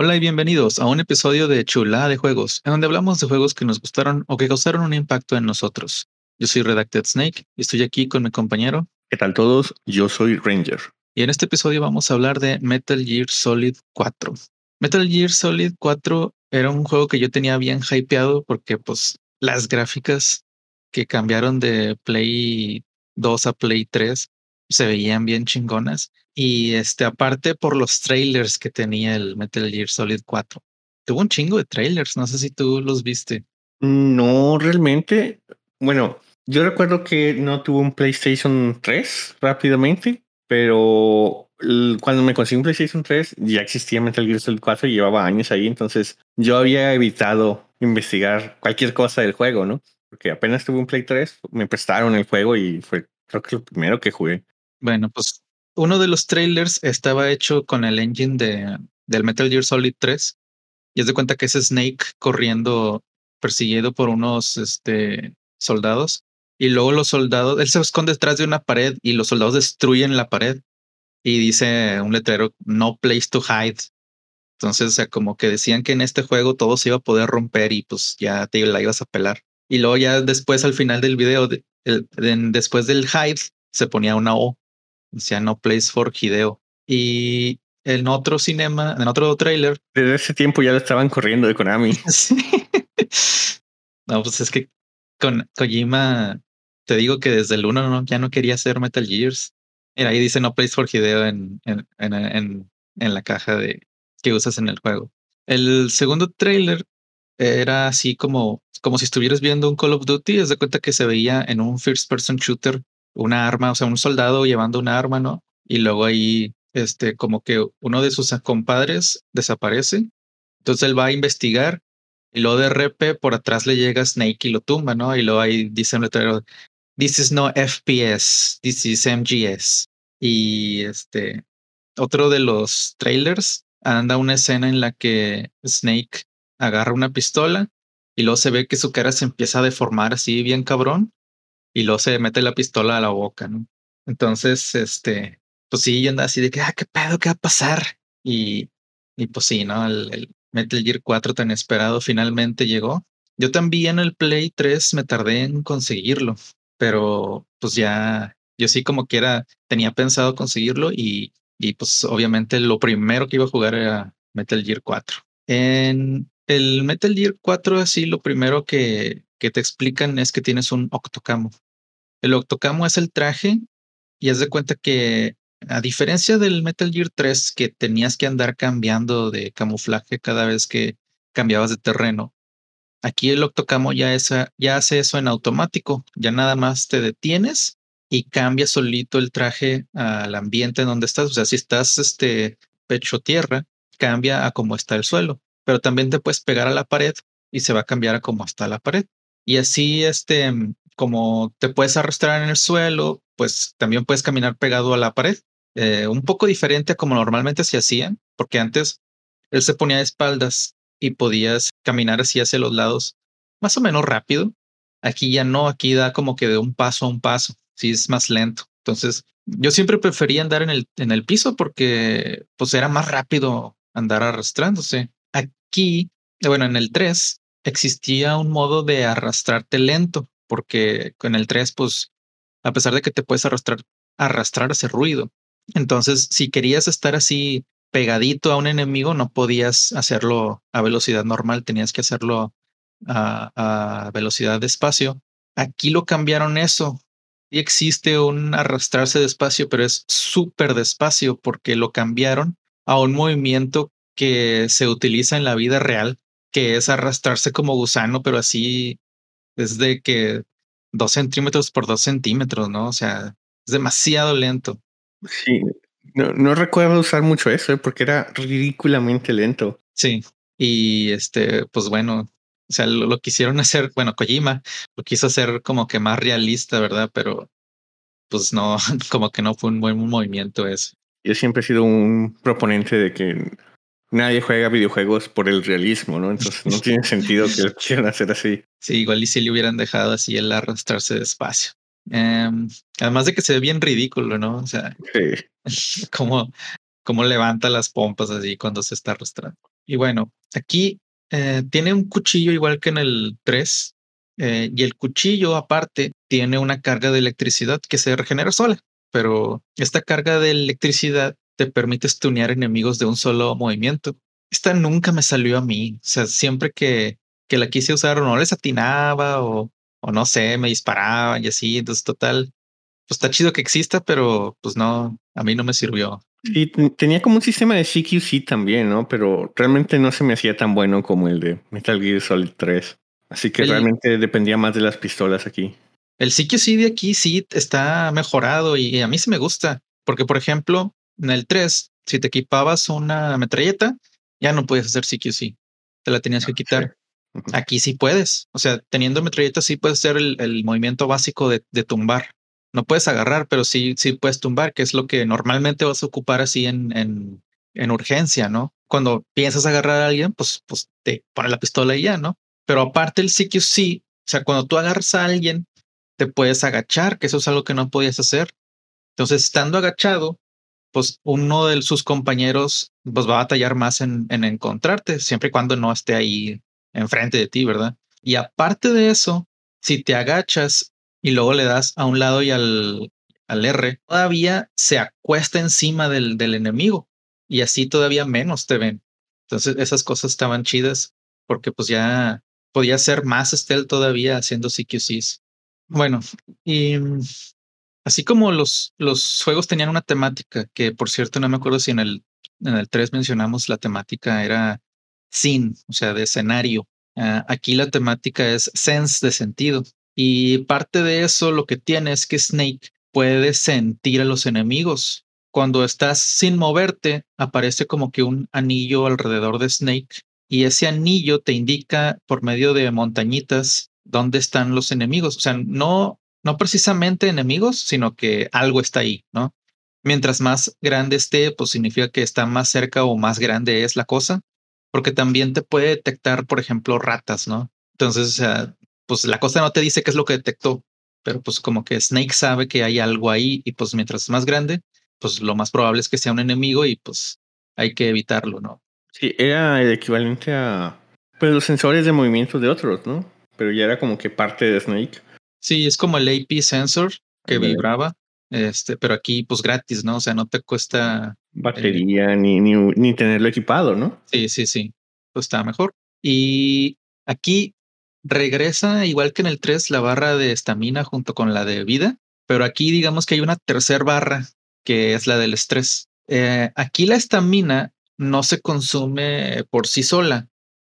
Hola y bienvenidos a un episodio de Chula de Juegos, en donde hablamos de juegos que nos gustaron o que causaron un impacto en nosotros. Yo soy Redacted Snake y estoy aquí con mi compañero. ¿Qué tal todos? Yo soy Ranger. Y en este episodio vamos a hablar de Metal Gear Solid 4. Metal Gear Solid 4 era un juego que yo tenía bien hypeado porque pues las gráficas que cambiaron de Play 2 a Play 3 se veían bien chingonas. Y este, aparte por los trailers que tenía el Metal Gear Solid 4. Tuvo un chingo de trailers, no sé si tú los viste. No, realmente. Bueno, yo recuerdo que no tuvo un PlayStation 3 rápidamente, pero cuando me conseguí un PlayStation 3 ya existía Metal Gear Solid 4 y llevaba años ahí, entonces yo había evitado investigar cualquier cosa del juego, ¿no? Porque apenas tuve un Play 3, me prestaron el juego y fue creo que lo primero que jugué. Bueno, pues uno de los trailers estaba hecho con el engine de, del Metal Gear Solid 3 y es de cuenta que es Snake corriendo perseguido por unos este, soldados y luego los soldados, él se esconde detrás de una pared y los soldados destruyen la pared y dice un letrero, no place to hide. Entonces, o sea, como que decían que en este juego todo se iba a poder romper y pues ya te la ibas a pelar. Y luego ya después al final del video, después del hide, se ponía una O Decía No Place for Hideo. Y en otro cinema, en otro trailer. Desde ese tiempo ya lo estaban corriendo de Konami. No, pues es que con Kojima, te digo que desde el 1 no, ya no quería hacer Metal Gears. Mira, ahí dice No Place for Hideo en, en, en, en, la caja de que usas en el juego. El segundo trailer era así como, como si estuvieras viendo un Call of Duty. Es de cuenta que se veía en un first person shooter una arma, o sea, un soldado llevando una arma, ¿no? Y luego ahí, este, como que uno de sus compadres desaparece. Entonces él va a investigar y luego de repe por atrás le llega Snake y lo tumba, ¿no? Y luego ahí dice un letrero, this is no FPS, this is MGS. Y este, otro de los trailers anda una escena en la que Snake agarra una pistola y luego se ve que su cara se empieza a deformar así bien cabrón y luego se mete la pistola a la boca, ¿no? Entonces, este, pues sí, yo andaba así de que, ah, qué pedo, qué va a pasar. Y, y pues sí, ¿no? El, Metal Gear 4 tan esperado finalmente llegó. Yo también el Play 3 me tardé en conseguirlo, pero pues ya, yo sí como que era, tenía pensado conseguirlo y, y pues obviamente lo primero que iba a jugar era Metal Gear 4. En el Metal Gear 4, así lo primero que, te explican es que tienes un octocamo. El octocamo es el traje y es de cuenta que a diferencia del Metal Gear 3 que tenías que andar cambiando de camuflaje cada vez que cambiabas de terreno, aquí el octocamo ya, ya hace eso en automático, ya nada más te detienes y cambia solito el traje al ambiente en donde estás, o sea, si estás este pecho tierra, cambia a cómo está el suelo, pero también te puedes pegar a la pared y se va a cambiar a cómo está la pared. Y así, este, como te puedes arrastrar en el suelo, pues también puedes caminar pegado a la pared. Eh, un poco diferente a como normalmente se hacían, porque antes él se ponía de espaldas y podías caminar así hacia los lados más o menos rápido. Aquí ya no, aquí da como que de un paso a un paso, sí es más lento. Entonces, yo siempre prefería andar en el, en el piso porque pues era más rápido andar arrastrándose. Aquí, bueno, en el 3 existía un modo de arrastrarte lento, porque con el 3, pues, a pesar de que te puedes arrastrar, arrastrar hace ruido. Entonces, si querías estar así pegadito a un enemigo, no podías hacerlo a velocidad normal, tenías que hacerlo a, velocidad de espacio. Aquí lo cambiaron eso. Y existe un arrastrarse despacio, pero es súper despacio porque lo cambiaron a un movimiento que se utiliza en la vida real que es arrastrarse como gusano, pero así es de que dos centímetros por dos centímetros, ¿no? O sea, es demasiado lento. Sí, no, no recuerdo usar mucho eso, ¿eh? porque era ridículamente lento. Sí, y este, pues bueno, o sea, lo, quisieron hacer, bueno, Kojima lo quiso hacer como que más realista, ¿verdad? Pero pues no, como que no fue un buen movimiento eso. Yo siempre he sido un proponente de que nadie juega videojuegos por el realismo, ¿no? Entonces no tiene sentido que lo quieran hacer así. Sí, igual y si le hubieran dejado así el arrastrarse despacio. Em, además de que se ve bien ridículo, ¿no? O sea, sí. como, como levanta las pompas así cuando se está arrastrando. Y bueno, aquí eh, tiene un cuchillo igual que en el 3. Eh, y el cuchillo aparte tiene una carga de electricidad que se regenera sola. Pero esta carga de electricidad te permite stunear enemigos de un solo movimiento. Esta nunca me salió a mí. O sea, siempre que, que la quise usar o no les atinaba o, o no sé, me disparaba y así. Entonces, total, pues está chido que exista, pero pues no, a mí no me sirvió. Sí, tenía como un sistema de CQC también, ¿no? Pero realmente no se me hacía tan bueno como el de Metal Gear Solid 3. Así que realmente dependía más de las pistolas aquí. El CQC de aquí sí está mejorado y a mí sí me gusta. Porque, por ejemplo, en el 3, si te equipabas una metralleta, ya no puedes hacer CQC. Te la tenías que quitar. Aquí sí puedes. O sea, teniendo metralleta sí puedes hacer el, movimiento básico de, tumbar. No puedes agarrar, pero sí, sí puedes tumbar, que es lo que normalmente vas a ocupar así en, en, en urgencia, ¿no? Cuando piensas agarrar a alguien, pues, pues te pone la pistola y ya, ¿no? Pero aparte el CQC, o sea, cuando tú agarras a alguien, te puedes agachar, que eso es algo que no podías hacer. Entonces, estando agachado, pues uno de sus compañeros pues va a batallar más en, en encontrarte, siempre y cuando no esté ahí enfrente de ti, ¿verdad? Y aparte de eso, si te agachas y luego le das a un lado y al, al R, todavía se acuesta encima del, del enemigo y así todavía menos te ven. Entonces esas cosas estaban chidas porque pues ya podía ser más stealth todavía haciendo CQCs. Bueno, y así como los, los juegos tenían una temática, que por cierto no me acuerdo si en el, en el 3 mencionamos la temática era scene, o sea, de escenario. Ah, aquí la temática es sense de sentido. Y parte de eso lo que tiene es que Snake puede sentir a los enemigos. Cuando estás sin moverte, aparece como que un anillo alrededor de Snake y ese anillo te indica por medio de montañitas dónde están los enemigos. O sea, no, no precisamente enemigos, sino que algo está ahí, ¿no? Mientras más grande esté, pues significa que está más cerca o más grande es la cosa porque también te puede detectar, por ejemplo, ratas, ¿no? Entonces, o sea, pues la cosa no te dice qué es lo que detectó, pero pues como que Snake sabe que hay algo ahí y pues mientras más grande, pues lo más probable es que sea un enemigo y pues hay que evitarlo, ¿no? Sí, era el equivalente a pues, los sensores de movimiento de otros, ¿no? Pero ya era como que parte de Snake. Sí, es como el AP sensor que vibraba, este, pero aquí pues gratis, ¿no? O sea, no te cuesta batería ni, ni, ni, tenerlo equipado, ¿no? Sí, sí, sí. Pues está mejor. Y aquí regresa, igual que en el 3, la barra de estamina junto con la de vida, pero aquí digamos que hay una tercera barra que es la del estrés. Eh, aquí la estamina no se consume por sí sola,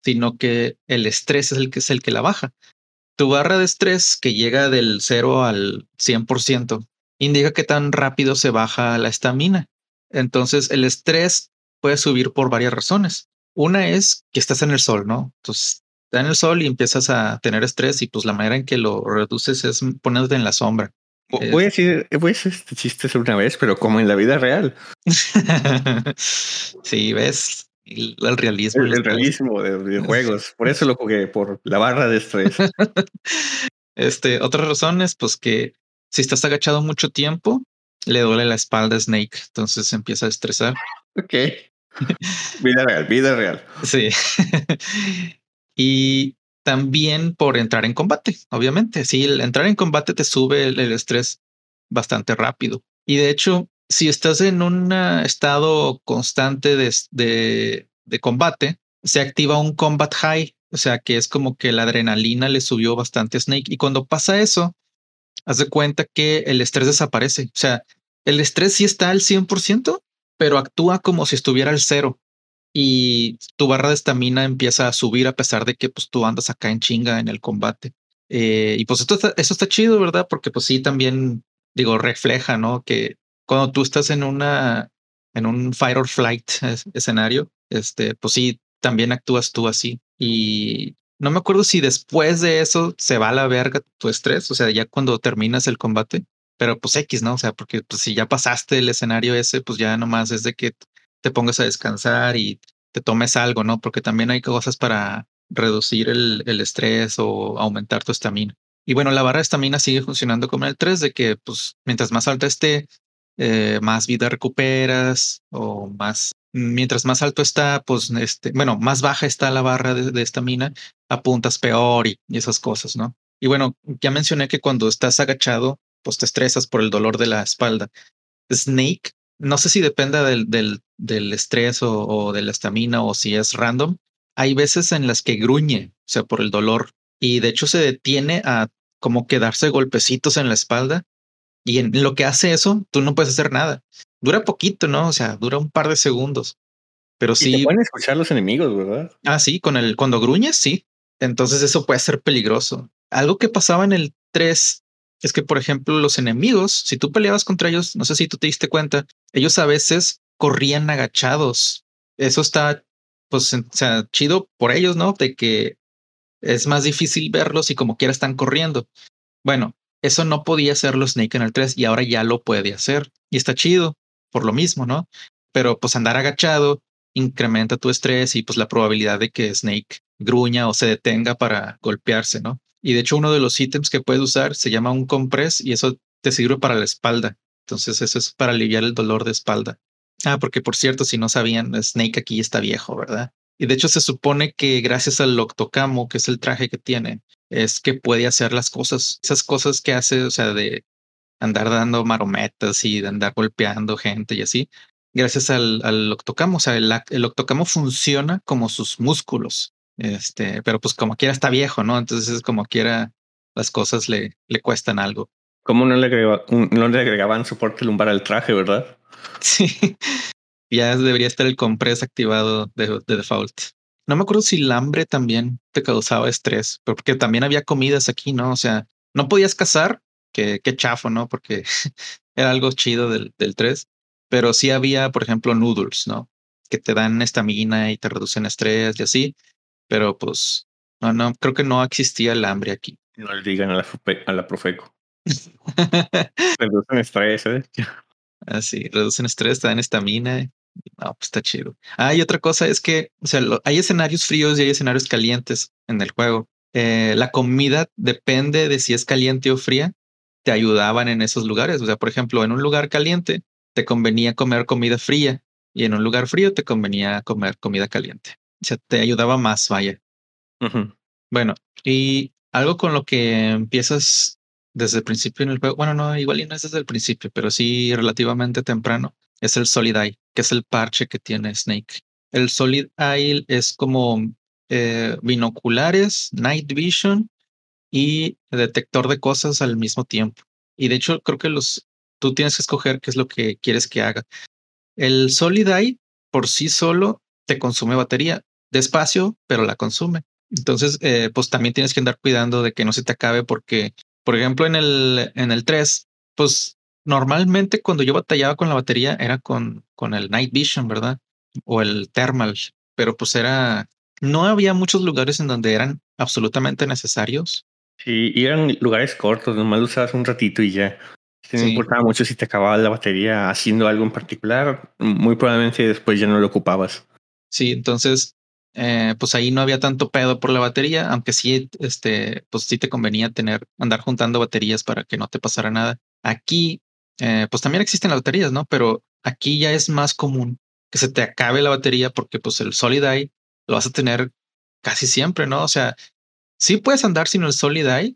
sino que el estrés es el que es el que la baja. Tu barra de estrés que llega del 0 al 100% indica que tan rápido se baja la estamina. Entonces, el estrés puede subir por varias razones. Una es que estás en el sol, ¿no? Entonces, estás en el sol y empiezas a tener estrés y pues la manera en que lo reduces es poniéndote en la sombra. Voy a decir, voy a decir este chiste una vez, pero como en la vida real. sí, ves el, realismo. El, realismo de videojuegos. Por eso lo jugué, por la barra de estrés. este, otra razón es pues que si estás agachado mucho tiempo, le duele la espalda a Snake, entonces empieza a estresar. Ok. vida real, vida real. Sí. y también por entrar en combate, obviamente. Sí, el entrar en combate te sube el, estrés bastante rápido. Y de hecho, si estás en un estado constante de, de, combate, se activa un combat high, o sea que es como que la adrenalina le subió bastante a Snake. Y cuando pasa eso, haz de cuenta que el estrés desaparece. O sea, el estrés sí está al 100%, pero actúa como si estuviera al cero. Y tu barra de estamina empieza a subir a pesar de que pues, tú andas acá en chinga en el combate. Eh, y pues esto eso está chido, ¿verdad? Porque pues sí, también, digo, refleja, ¿no? Que cuando tú estás en una, en un fight or flight escenario, este, pues sí, también actúas tú así. Y no me acuerdo si después de eso se va a la verga tu estrés, o sea, ya cuando terminas el combate, pero pues X, ¿no? O sea, porque pues si ya pasaste el escenario ese, pues ya nomás es de que te pongas a descansar y te tomes algo, ¿no? Porque también hay cosas para reducir el, el estrés o aumentar tu estamina. Y bueno, la barra de estamina sigue funcionando como el 3, de que pues mientras más alta esté, eh, más vida recuperas o más mientras más alto está, pues, este, bueno, más baja está la barra de estamina, apuntas peor y, esas cosas, ¿no? Y bueno, ya mencioné que cuando estás agachado, pues te estresas por el dolor de la espalda. Snake, no sé si dependa del, del, del estrés o, o de la estamina o si es random. Hay veces en las que gruñe, sea, por el dolor, y de hecho se detiene a como quedarse golpecitos en la espalda. Y en lo que hace eso, tú no puedes hacer nada. Dura poquito, ¿no? O sea, dura un par de segundos. Pero sí. Y pueden escuchar los enemigos, ¿verdad? Ah, sí, con el cuando gruñes, sí. Entonces eso puede ser peligroso. Algo que pasaba en el 3 es que, por ejemplo, los enemigos, si tú peleabas contra ellos, no sé si tú te diste cuenta, ellos a veces corrían agachados. Eso está, pues, o sea, chido por ellos, ¿no? De que es más difícil verlos y como quiera están corriendo. Bueno, eso no podía hacerlo Snake en el 3 y ahora ya lo puede hacer. Y está chido por lo mismo, ¿no? Pero pues andar agachado incrementa tu estrés y pues la probabilidad de que Snake gruña o se detenga para golpearse, ¿no? Y de hecho uno de los ítems que puedes usar se llama un compress y eso te sirve para la espalda. Entonces eso es para aliviar el dolor de espalda. Ah, porque por cierto, si no sabían, Snake aquí está viejo, ¿verdad? Y de hecho se supone que gracias al Octocamo, que es el traje que tiene, es que puede hacer las cosas, esas cosas que hace, o sea, de andar dando marometas y de andar golpeando gente y así, gracias al, al octocamo. O sea, el, el, octocamo funciona como sus músculos. Este, pero pues como quiera está viejo, ¿no? Entonces como quiera las cosas le, le cuestan algo. Como no le, agregaba, no le agregaban soporte lumbar al traje, verdad? Sí, ya debería estar el compress activado de, de, default. No me acuerdo si el hambre también te causaba estrés, porque también había comidas aquí, ¿no? O sea, no podías cazar, que, qué chafo, ¿no? Porque era algo chido del, del 3, pero sí había, por ejemplo, noodles, ¿no? Que te dan estamina y te reducen estrés y así, pero pues no, no, creo que no existía el hambre aquí. No le digan a la, a la Profeco. reducen estrés, ¿eh? Así, ah, reducen estrés, te dan estamina. No, pues está chido. Ah, y otra cosa es que, o sea, hay escenarios fríos y hay escenarios calientes en el juego. Eh, la comida depende de si es caliente o fría. Te ayudaban en esos lugares. O sea, por ejemplo, en un lugar caliente te convenía comer comida fría y en un lugar frío te convenía comer comida caliente. O sea, te ayudaba más, vaya. Bueno, y algo con lo que empiezas desde el principio en el juego, bueno, no, igual y no es desde el principio, pero sí relativamente temprano, es el Solid Eye, que es el parche que tiene Snake. El Solid Eye es como eh, binoculares, night vision y detector de cosas al mismo tiempo. Y de hecho, creo que los tú tienes que escoger qué es lo que quieres que haga. El Solid Eye por sí solo te consume batería despacio, pero la consume. Entonces, eh, pues también tienes que andar cuidando de que no se te acabe porque, por ejemplo, en el, en el 3, pues normalmente cuando yo batallaba con la batería era con, con el Night Vision, ¿verdad? O el Thermal, pero pues era, no había muchos lugares en donde eran absolutamente necesarios. Sí, y eran lugares cortos, nomás lo usabas un ratito y ya. No importaba mucho si te acababa la batería haciendo algo en particular, muy probablemente después ya no lo ocupabas. Sí, entonces, eh, pues ahí no había tanto pedo por la batería, aunque sí, este, pues sí te convenía tener, andar juntando baterías para que no te pasara nada. Aquí, eh, pues también existen las baterías, ¿no? Pero aquí ya es más común que se te acabe la batería porque pues el Solid Eye lo vas a tener casi siempre, ¿no? O sea, sí puedes andar sin el Solid Eye,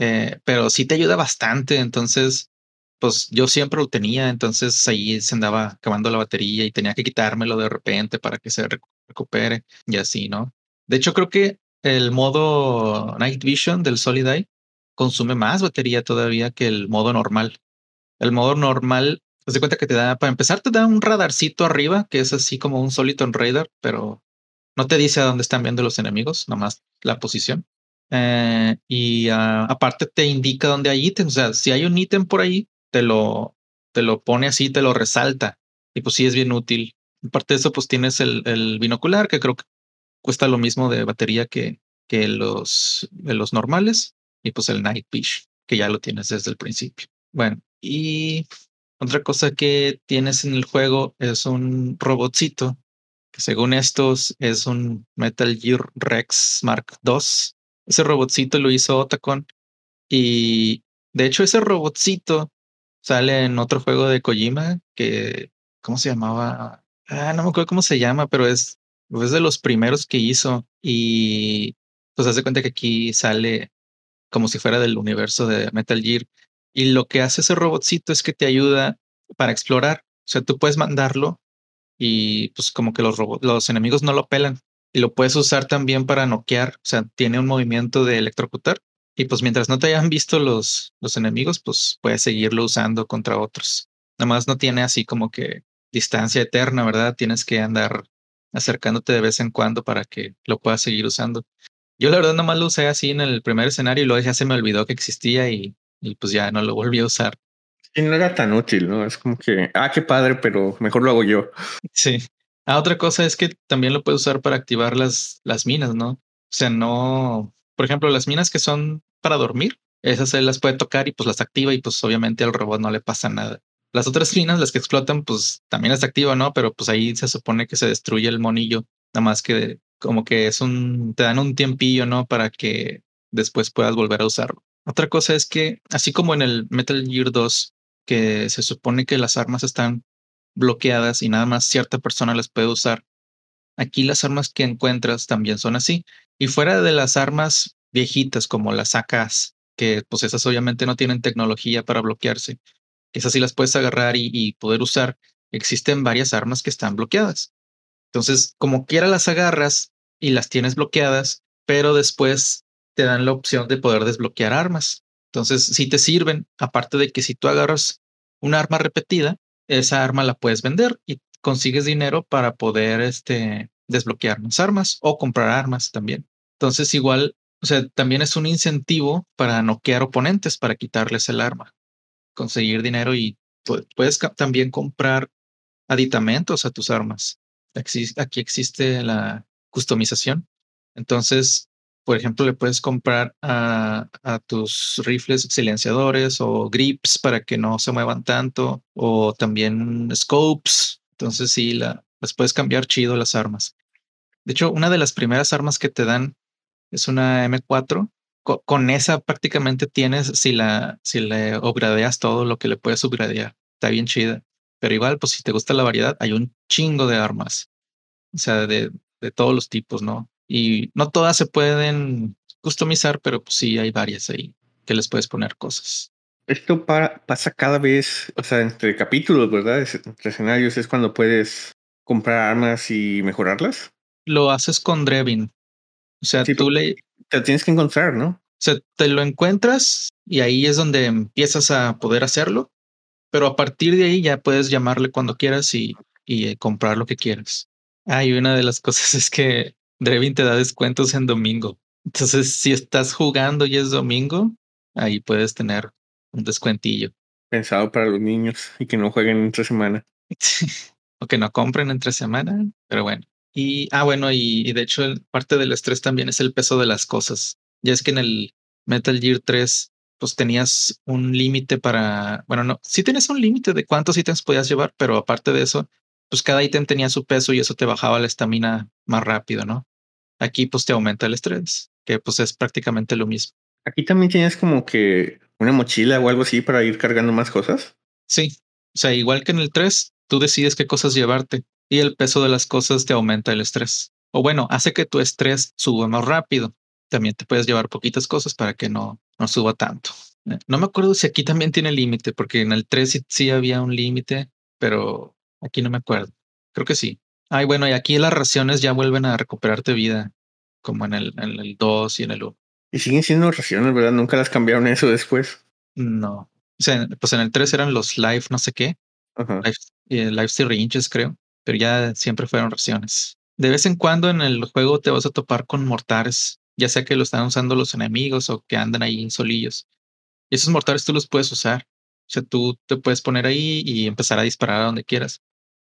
eh, pero sí te ayuda bastante. Entonces, pues yo siempre lo tenía, entonces ahí se andaba acabando la batería y tenía que quitármelo de repente para que se recupere y así, ¿no? De hecho, creo que el modo Night Vision del Solid Eye consume más batería todavía que el modo normal. El modo normal, te cuenta que te da, para empezar, te da un radarcito arriba, que es así como un Soliton Radar, pero no te dice a dónde están viendo los enemigos, nomás la posición. Eh, y ah, aparte te indica dónde hay ítems. O sea, si hay un ítem por ahí, te lo, te lo pone así, te lo resalta. Y pues sí es bien útil. Aparte de eso, pues tienes el, el binocular, que creo que cuesta lo mismo de batería que, que los, los normales. Y pues el Night Fish, que ya lo tienes desde el principio. Bueno, y otra cosa que tienes en el juego es un robotcito, que según estos es un Metal Gear Rex Mark II. Ese robotcito lo hizo Otacon. Y de hecho, ese robotcito sale en otro juego de Kojima que, ¿cómo se llamaba? Ah, no me acuerdo cómo se llama, pero es, es de los primeros que hizo. Y pues hace cuenta que aquí sale como si fuera del universo de Metal Gear. Y lo que hace ese robotcito es que te ayuda para explorar. O sea, tú puedes mandarlo y pues como que los robots, los enemigos no lo pelan. Y lo puedes usar también para noquear. O sea, tiene un movimiento de electrocutar. Y pues mientras no te hayan visto los, los enemigos, pues puedes seguirlo usando contra otros. Nada más no tiene así como que distancia eterna, ¿verdad? Tienes que andar acercándote de vez en cuando para que lo puedas seguir usando. Yo la verdad nomás lo usé así en el primer escenario y luego ya se me olvidó que existía y, y pues ya no lo volví a usar. Y no era tan útil, ¿no? Es como que, ah, qué padre, pero mejor lo hago yo. Sí. Ah, otra cosa es que también lo puedes usar para activar las, las minas, ¿no? O sea, no, por ejemplo, las minas que son para dormir, esas se las puede tocar y pues las activa y pues obviamente al robot no le pasa nada. Las otras minas, las que explotan, pues también está activa, ¿no? Pero pues ahí se supone que se destruye el monillo, nada más que como que es un, te dan un tiempillo, ¿no? Para que después puedas volver a usarlo. Otra cosa es que, así como en el Metal Gear 2, que se supone que las armas están bloqueadas y nada más cierta persona las puede usar, aquí las armas que encuentras también son así. Y fuera de las armas viejitas como las AKs, que pues esas obviamente no tienen tecnología para bloquearse, esas sí las puedes agarrar y, y poder usar, existen varias armas que están bloqueadas. Entonces, como quiera las agarras y las tienes bloqueadas, pero después te dan la opción de poder desbloquear armas. Entonces, si te sirven, aparte de que si tú agarras una arma repetida, esa arma la puedes vender y consigues dinero para poder este, desbloquear más armas o comprar armas también. Entonces, igual, o sea, también es un incentivo para noquear oponentes, para quitarles el arma, conseguir dinero y puedes también comprar aditamentos a tus armas. Aquí existe la customización. Entonces, por ejemplo, le puedes comprar a, tus rifles silenciadores o grips para que no se muevan tanto, o también scopes. Entonces, sí, la, las puedes cambiar chido las armas. De hecho, una de las primeras armas que te dan es una M4. con esa prácticamente tienes, si la, si le upgradeas todo lo que le puedes upgradear, está bien chida. Pero igual, pues si te gusta la variedad, hay un chingo de armas. O sea, de, de todos los tipos, ¿no? Y no todas se pueden customizar, pero pues sí hay varias ahí que les puedes poner cosas. Esto pasa cada vez, o sea, entre capítulos, ¿verdad? Entre escenarios es cuando puedes comprar armas y mejorarlas. Lo haces con Drevin. O sea, tú le... Te tienes que encontrar, ¿no? O sea, te lo encuentras y ahí es donde empiezas a poder hacerlo. Pero a partir de ahí ya puedes llamarle cuando quieras y, y eh, comprar lo que quieras. Ah, y una de las cosas es que Drevin te da descuentos en domingo. Entonces, si estás jugando y es domingo, ahí puedes tener un descuentillo. Pensado para los niños y que no jueguen entre semana. o que no compren entre semana, pero bueno. Y, ah, bueno, y, de hecho, parte del estrés también es el peso de las cosas. Ya es que en el Metal Gear 3, pues tenías un límite para, bueno, no, sí tienes un límite de cuántos ítems podías llevar, pero aparte de eso, pues cada ítem tenía su peso y eso te bajaba la estamina más rápido, ¿no? Aquí pues te aumenta el estrés, que pues es prácticamente lo mismo. Aquí también tienes como que una mochila o algo así para ir cargando más cosas. Sí, o sea, igual que en el 3, tú decides qué cosas llevarte y el peso de las cosas te aumenta el estrés. O bueno, hace que tu estrés suba más rápido. También te puedes llevar poquitas cosas para que no, no suba tanto. Eh, no me acuerdo si aquí también tiene límite, porque en el 3 sí había un límite, pero Aquí no me acuerdo. Creo que sí. Ay, bueno, y aquí las raciones ya vuelven a recuperarte vida, como en el, en el 2 y en el 1. Y siguen siendo raciones, ¿verdad? Nunca las cambiaron eso después. No. O sea, pues en el 3 eran los live no sé qué. Ajá. Life, eh, life syringes, creo. Pero ya siempre fueron raciones. De vez en cuando en el juego te vas a topar con mortares, ya sea que lo están usando los enemigos o que andan ahí en solillos. Y esos mortares tú los puedes usar. O sea, tú te puedes poner ahí y empezar a disparar a donde quieras.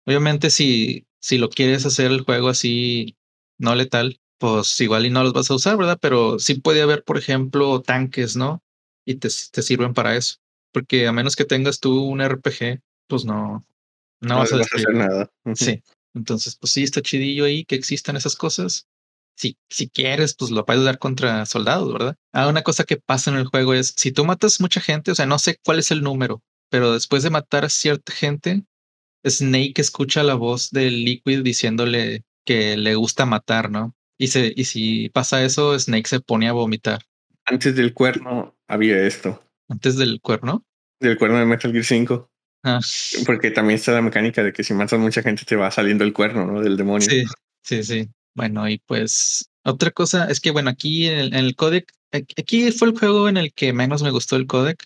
Obviamente, si, si lo quieres hacer el juego así, no letal, pues igual y no los vas a usar, ¿verdad? Pero sí puede haber, por ejemplo, tanques, ¿no? Y te, te sirven para eso. Porque a menos que tengas tú un RPG, pues no, no, vas, a, hacer nada. Sí. Entonces, pues sí, está chidillo ahí que existan esas cosas. Si, si quieres, pues lo puedes dar contra soldados, ¿verdad? Ah, una cosa que pasa en el juego es, si tú matas mucha gente, o sea, no sé cuál es el número, pero después de matar a cierta gente, Snake escucha la voz del Liquid diciéndole que le gusta matar, ¿no? Y, se, y si pasa eso, Snake se pone a vomitar. Antes del cuerno había esto. ¿Antes del cuerno? Del cuerno de Metal Gear 5. Ah, Porque también está la mecánica de que si matas mucha gente te va saliendo el cuerno, ¿no? Del demonio. sí, sí, sí. Bueno, y pues otra cosa es que, bueno, aquí en el, en el codec, aquí fue el juego en el que menos me gustó el codec,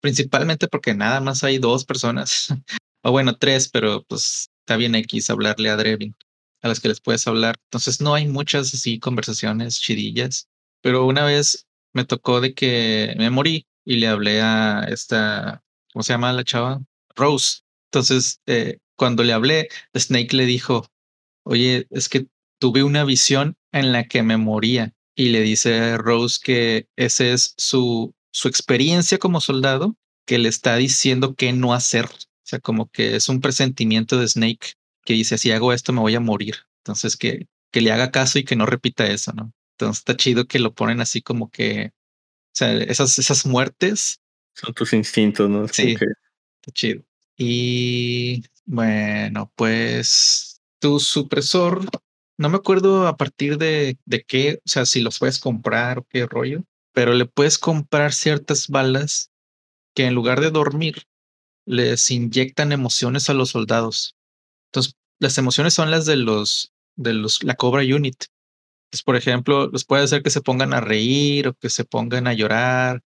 principalmente porque nada más hay dos personas, o bueno, tres, pero pues está bien X hablarle a Drevin, a las que les puedes hablar. Entonces no hay muchas así conversaciones chidillas, pero una vez me tocó de que me morí y le hablé a esta, ¿cómo se llama la chava? Rose. Entonces, eh, cuando le hablé, Snake le dijo, oye, es que tuve una visión en la que me moría y le dice a Rose que esa es su, su experiencia como soldado que le está diciendo qué no hacer. O sea, como que es un presentimiento de Snake que dice, si hago esto me voy a morir. Entonces, que, que le haga caso y que no repita eso, ¿no? Entonces, está chido que lo ponen así como que, o sea, esas, esas muertes, Son tus instintos, ¿no? Es Sí. que- está chido. Y bueno, pues tu supresor, no me acuerdo a partir de, de qué, o sea, si los puedes comprar o qué rollo, pero le puedes comprar ciertas balas que en lugar de dormir, les inyectan emociones a los soldados. Entonces, las emociones son las de los, de los, la Cobra Unit. Entonces, por ejemplo, los puede hacer que se pongan a reír o que se pongan a llorar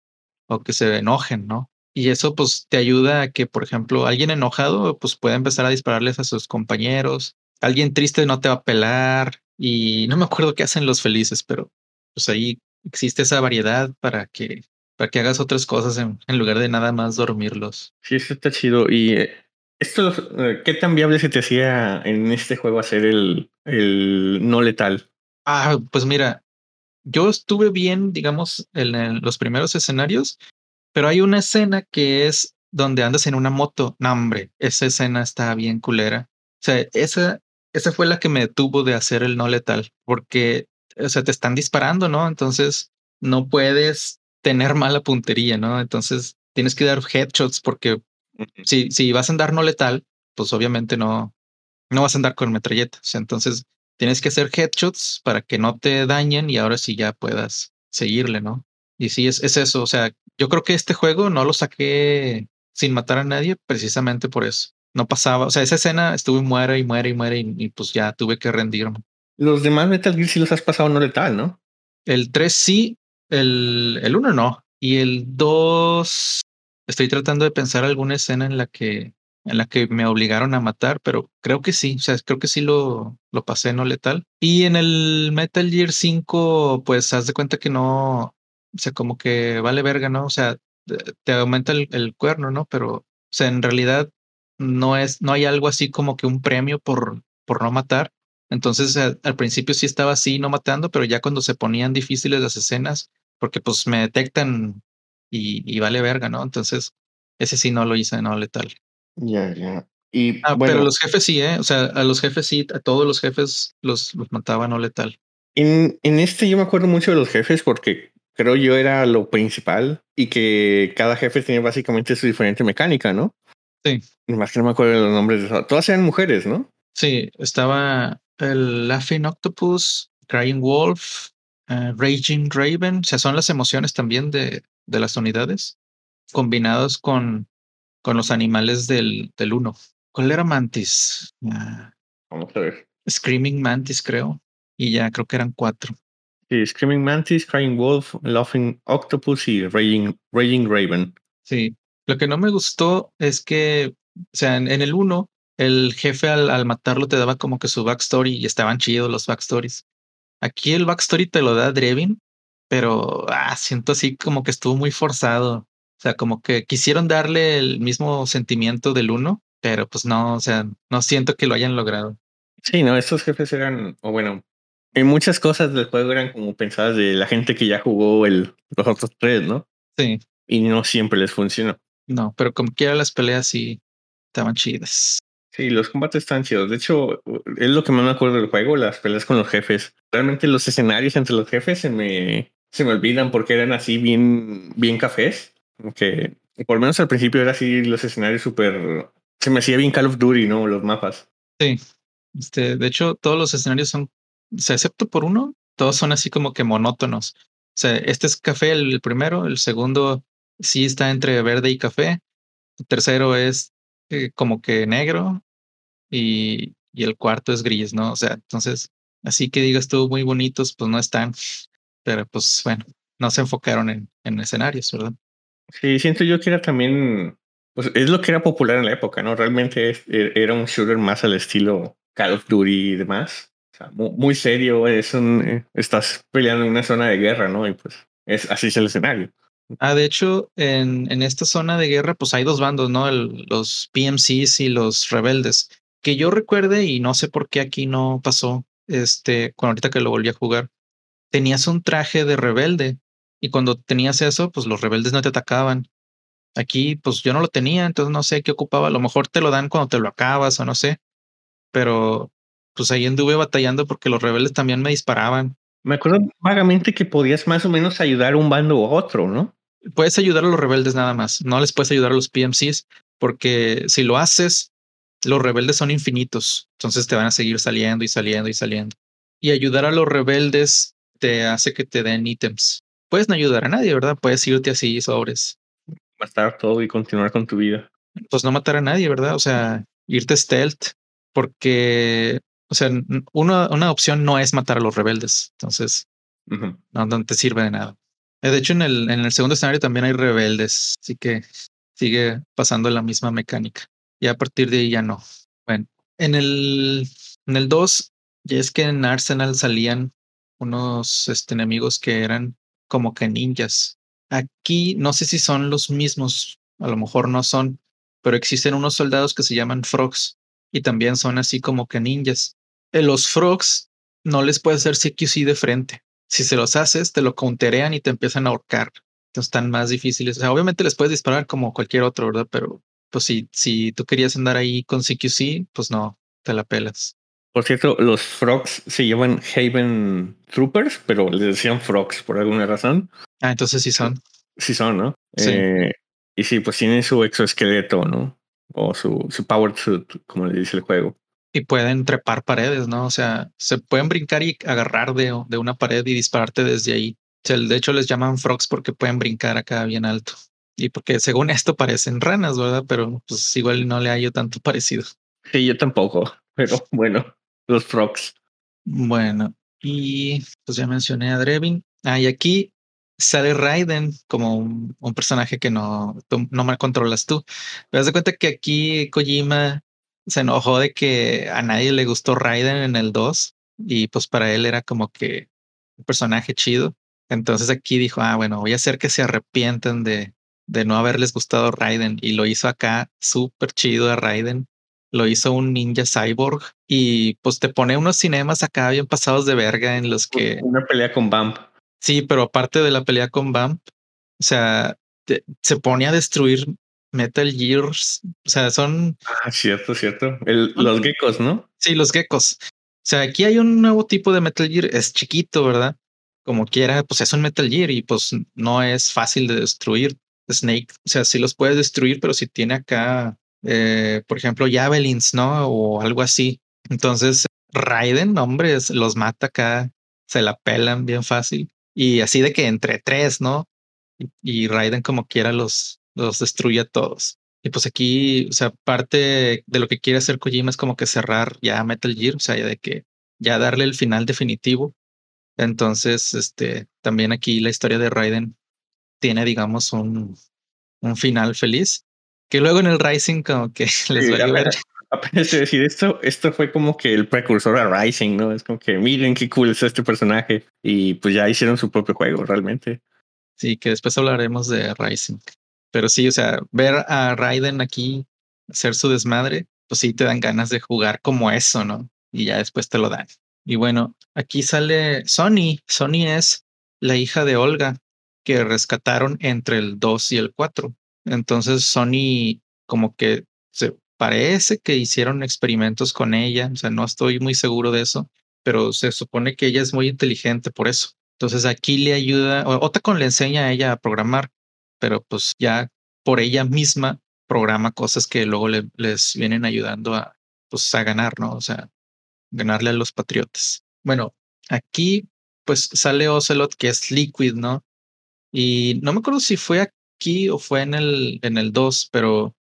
o que se enojen, ¿no? Y eso pues te ayuda a que, por ejemplo, alguien enojado pues puede empezar a dispararles a sus compañeros. Alguien triste no te va a pelar y no me acuerdo qué hacen los felices, pero pues ahí existe esa variedad para que para que hagas otras cosas en, en lugar de nada más dormirlos. Sí, eso está chido. Y eh, esto, eh, ¿qué tan viable se te hacía en este juego hacer el, el no letal? Ah, pues mira, yo estuve bien, digamos, en, en los primeros escenarios, pero hay una escena que es donde andas en una moto. No, hombre, esa escena está bien culera. O sea, esa, esa fue la que me detuvo de hacer el no letal, porque, o sea, te están disparando, ¿no? Entonces no puedes tener mala puntería, ¿no? Entonces tienes que dar headshots porque si, si vas a andar no letal, pues obviamente no, no vas a andar con metralleta. O sea, entonces tienes que hacer headshots para que no te dañen y ahora sí ya puedas seguirle, ¿no? Y sí, es, es eso. O sea, yo creo que este juego no lo saqué sin matar a nadie precisamente por eso. No pasaba, o sea, esa escena estuve muere y muere y muere y, y pues ya tuve que rendirme. Los demás Metal Gear sí los has pasado no letal, ¿no? El 3 sí, el, el 1 no. Y el 2, estoy tratando de pensar alguna escena en la que en la que me obligaron a matar, pero creo que sí, o sea, creo que sí lo, lo pasé no letal. Y en el Metal Gear 5, pues haz de cuenta que no, o sea, como que vale verga, ¿no? O sea, te- aumenta el, el cuerno, ¿no? Pero, o sea, en realidad no es, no hay algo así como que un premio por, por no matar. Entonces, a- al principio sí estaba así, no matando, pero ya cuando se ponían difíciles las escenas, porque pues me detectan y, y vale verga, ¿no? Entonces, ese sí no lo hice no letal. Ya, ya. Y Ah, bueno, pero los jefes sí, ¿eh? O sea, a los jefes sí, a todos los jefes los, los mataba no letal. en, en este yo me acuerdo mucho de los jefes porque creo yo era lo principal y que cada jefe tenía básicamente su diferente mecánica, ¿no? Sí. Más que no me acuerdo de los nombres de. Todas eran mujeres, ¿no? Sí, estaba el Laughing Octopus, Crying Wolf, eh, Raging Raven. O sea, son las emociones también de, de las unidades combinados con, con los animales del, del uno. ¿Cuál era Mantis? Ah, Vamos a ver. Screaming Mantis, creo. Y ya creo que eran cuatro. Sí, Screaming Mantis, Crying Wolf, Laughing Octopus y Raging, Raging Raven. Sí. Lo que no me gustó es que, o sea, en, en el uno, el jefe al, al matarlo te daba como que su backstory y estaban chidos los backstories. Aquí el backstory te lo da Drevin, pero ah, siento así como que estuvo muy forzado. O sea, como que quisieron darle el mismo sentimiento del uno, pero pues no, o sea, no siento que lo hayan logrado. Sí, no, estos jefes eran, o bueno, en muchas cosas del juego eran como pensadas de la gente que ya jugó el, los otros tres, ¿no? Sí, Y no siempre les funcionó. no, pero como quiera las peleas sí estaban chidas. Sí, los combates están chidos. De hecho, es lo que más me acuerdo del juego, las peleas con los jefes. Realmente los escenarios entre los jefes se me, se me olvidan porque eran así bien, bien cafés. Como Que por lo menos al principio era así los escenarios súper Se me hacía bien Call of Duty, ¿no? Los mapas. Sí. Este, de hecho, todos los escenarios son, o excepto por uno, todos son así como que monótonos. O sea, este es café el, primero, el segundo sí está entre verde y café, el tercero es eh, como que negro y, y el cuarto es gris, ¿no? O sea, entonces, así que digas tú muy bonitos, pues no están, pero pues bueno, no se enfocaron en, en escenarios, ¿verdad? Sí, siento yo que era también, pues es lo que era popular en la época, ¿no? Realmente e, era un shooter más al estilo Call of Duty y demás. O sea, muy, serio, es un, eh, estás peleando en una zona de guerra, ¿no? Y pues es así es el escenario. Ah, de hecho, en, en esta zona de guerra, pues hay dos bandos, ¿no? los PMCs y los rebeldes. Que yo recuerde, y no sé por qué aquí no pasó, este, cuando ahorita que lo volví a jugar, tenías un traje de rebelde. Y cuando tenías eso, pues los rebeldes no te atacaban. Aquí, pues yo no lo tenía, entonces no sé qué ocupaba. A lo mejor te lo dan cuando te lo acabas o no sé. Pero pues ahí anduve batallando porque los rebeldes también me disparaban. Me acuerdo vagamente que podías más o menos ayudar a un bando u otro, ¿no? Puedes ayudar a los rebeldes nada más, no les puedes ayudar a los PMCs porque si lo haces, los rebeldes son infinitos, entonces te van a seguir saliendo y saliendo y saliendo. Y ayudar a los rebeldes te hace que te den ítems. Puedes no ayudar a nadie, ¿verdad? Puedes irte así sobres. Matar todo y continuar con tu vida. Pues no matar a nadie, ¿verdad? O sea, irte stealth, porque o sea, una, una opción no es matar a los rebeldes. Entonces, no, te sirve de nada. Eh, de hecho, en el, en el segundo escenario también hay rebeldes, así que sigue pasando la misma mecánica. Y a partir de ahí ya no. Bueno, en el, en el 2, ya es que en Arsenal salían unos este, enemigos que eran como que ninjas. Aquí no sé si son los mismos, a lo mejor no son, pero existen unos soldados que se llaman frogs y también son así como que ninjas los frogs no les puedes hacer CQC de frente. Si se los haces, te lo counterean y te empiezan a ahorcar. Entonces están más difíciles. O sea, obviamente les puedes disparar como cualquier otro, ¿verdad? Pero pues si, si tú querías andar ahí con CQC, pues no, te la pelas. Por cierto, los frogs se llaman Haven Troopers, pero les decían frogs por alguna razón. Ah, entonces sí son. Sí son, ¿no? Sí. Eh, y sí, pues tienen su exoesqueleto, ¿no? O su, su power suit, como le dice el juego y pueden trepar paredes, ¿no? O sea, se pueden brincar y agarrar de, de una pared y dispararte desde ahí. O sea, de hecho les llaman frogs porque pueden brincar acá bien alto. Y porque según esto parecen ranas, ¿verdad? Pero pues igual no le hallo tanto parecido. Sí, yo tampoco, pero bueno, los frogs. Bueno, y pues ya mencioné a Drevin. Ah, y aquí sale Raiden como un, un personaje que no, no me controlas tú. Pero haz de cuenta que aquí Kojima se enojó de que a nadie le gustó Raiden en el 2 y pues para él era como que un personaje chido. Entonces aquí dijo, ah, bueno, voy a hacer que se arrepientan de, de no haberles gustado Raiden y lo hizo acá súper chido a Raiden. Lo hizo un ninja cyborg y pues te pone unos cinemas acá bien pasados de verga en los que... Una pelea con Bump. Sí, pero aparte de la pelea con Bump, o sea, se pone a destruir Metal Gears, o sea, son... Ah, cierto, cierto. los geckos, ¿no? Sí, los geckos. O sea, aquí hay un nuevo tipo de Metal Gear, es chiquito, ¿verdad? Como quiera, pues es un Metal Gear y pues no es fácil de destruir. Snake, o sea, sí los puedes destruir, pero si tiene acá, eh, por ejemplo, javelins, ¿no? O algo así. Entonces, Raiden, hombre, los mata acá, se la pelan bien fácil. Y así de que entre tres, ¿no? Y, y Raiden como quiera los, los destruye a todos. Y pues aquí, o sea, parte de lo que quiere hacer Kojima es como que cerrar ya Metal Gear, o sea, ya de que ya darle el final definitivo. Entonces, este, también aquí la historia de Raiden tiene, digamos, un, un final feliz. Que luego en el Rising como que les va a ayudar. Apenas decir esto, esto fue como que el precursor a Rising, ¿no? Es como que miren qué cool es este personaje. Y pues ya hicieron su propio juego, realmente. Sí, que después hablaremos de Rising. Pero sí, o sea, ver a Raiden aquí hacer su desmadre, pues sí te dan ganas de jugar como eso, ¿no? Y ya después te lo dan. Y bueno, aquí sale Sony. Sony es la hija de Olga que rescataron entre el 2 y el 4. Entonces Sony como que se parece que hicieron experimentos con ella, o sea, no estoy muy seguro de eso, pero se supone que ella es muy inteligente por eso. Entonces aquí le ayuda, o Otacon le enseña a ella a programar pero pues ya por ella misma programa cosas que luego les vienen ayudando a, pues, a ganar, ¿no? O sea, ganarle a los Patriotas. Bueno, aquí pues sale Ocelot, que es Liquid, ¿no? Y no me acuerdo si fue aquí o fue en el, en el 2, pero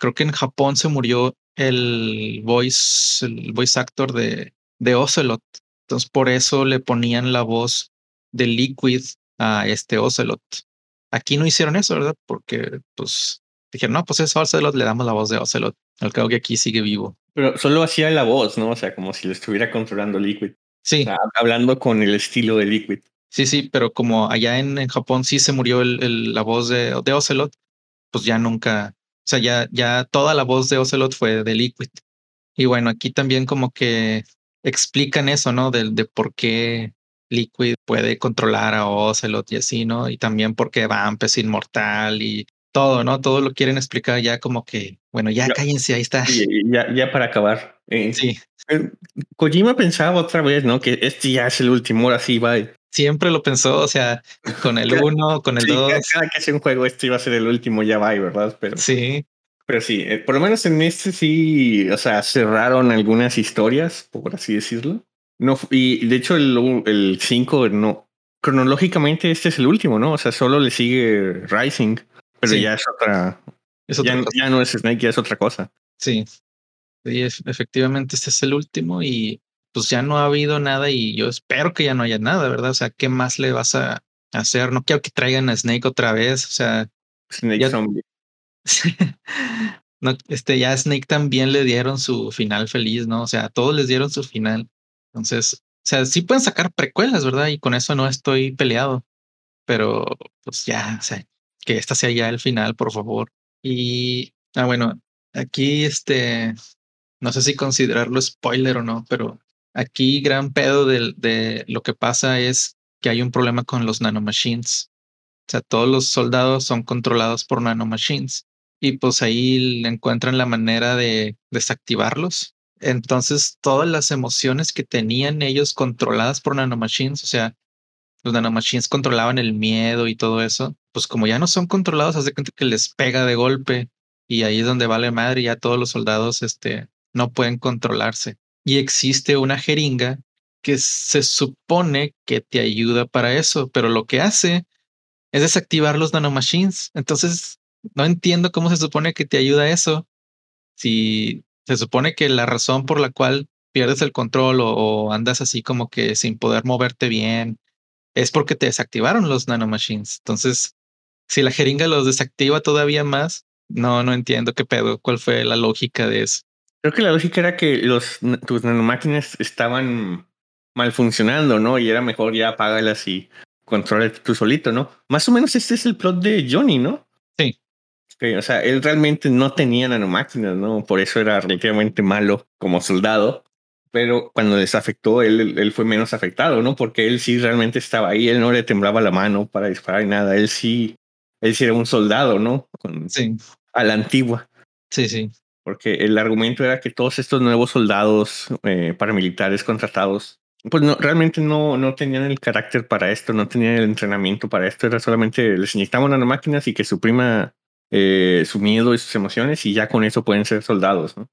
creo que en Japón se murió el voice, el voice actor de, de Ocelot. Entonces por eso le ponían la voz de Liquid a este Ocelot. Aquí no hicieron eso, ¿verdad? Porque pues dijeron, no, pues es Ocelot, le damos la voz de Ocelot. Al cabo que aquí sigue vivo. Pero solo hacía la voz, ¿no? O sea, como si lo estuviera controlando Liquid. Sí. hablando con el estilo de Liquid. Sí, sí, pero como allá en, en Japón sí se murió el, la voz de, de Ocelot, pues ya nunca, o sea, ya, ya toda la voz de Ocelot fue de Liquid. Y bueno, aquí también como que explican eso, ¿no? De, de por qué Liquid puede controlar a Ocelot y así, ¿no? Y también porque Vamp es inmortal y todo, ¿no? Todo lo quieren explicar ya como que, bueno, ya, cállense, ahí está. Ya, ya para acabar. Eh, sí. Eh, Kojima pensaba otra vez, ¿no? Que este ya es el último, ahora sí va. Siempre lo pensó, o sea, con el uno, con el dos. Cada que hace un juego, este iba a ser el último, ya va, ¿verdad? Pero, sí. Pero sí, eh, por lo menos en este sí, o sea, cerraron algunas historias, por así decirlo. No, y de hecho el 5 no, cronológicamente este es el último, ¿no? O sea, solo le sigue Rising. Pero ya es otra. ya, no es Snake, ya es otra cosa. Sí. Sí, efectivamente, este es el último y pues ya no ha habido nada y yo espero que ya no haya nada, ¿verdad? O sea, ¿qué más le vas a hacer? No quiero que traigan a Snake otra vez, o sea. Snake Zombie. no, este, ya a Snake también le dieron su final feliz, ¿no? O sea, todos les dieron su final. Entonces, o sea, sí pueden sacar precuelas, ¿verdad? Y con eso no estoy peleado. Pero, pues ya, o sea, que esta sea ya el final, por favor. Y, ah, bueno, aquí este, no sé si considerarlo spoiler o no, pero aquí gran pedo de, de lo que pasa es que hay un problema con los nanomachines. O sea, todos los soldados son controlados por nanomachines y pues ahí encuentran la manera de desactivarlos. Entonces, todas las emociones que tenían ellos controladas por nanomachines, o sea, los nanomachines controlaban el miedo y todo eso, pues como ya no son controlados, hace cuenta que les pega de golpe y ahí es donde vale madre ya todos los soldados este, no pueden controlarse. Y existe una jeringa que se supone que te ayuda para eso, pero lo que hace es desactivar los nanomachines. Entonces, no entiendo cómo se supone que te ayuda eso. Si se supone que la razón por la cual pierdes el control o, o andas así como que sin poder moverte bien es porque te desactivaron los nanomachines. Entonces, si la jeringa los desactiva todavía más, no, no entiendo qué pedo, cuál fue la lógica de eso. Creo que la lógica era que los, tus nanomáquinas estaban mal funcionando, ¿no? Y era mejor ya apágalas y controla tú solito, ¿no? Más o menos este es el plot de Johnny, ¿no? Sí. O sea, él realmente no tenía nanomáquinas, ¿no? Por eso era relativamente malo como soldado pero cuando les afectó, él, él fue menos afectado, ¿no? Porque él sí realmente estaba ahí, él no le temblaba la mano para disparar y nada, él sí, él sí era un soldado, ¿no? sí. A la antigua. Sí, sí. Porque el argumento era que todos estos nuevos soldados eh, paramilitares contratados, pues no, realmente no, no tenían el carácter para esto, no tenían el entrenamiento para esto, era solamente les inyectaban máquinas y que suprima eh, su miedo y sus emociones y ya con eso pueden ser soldados, ¿no?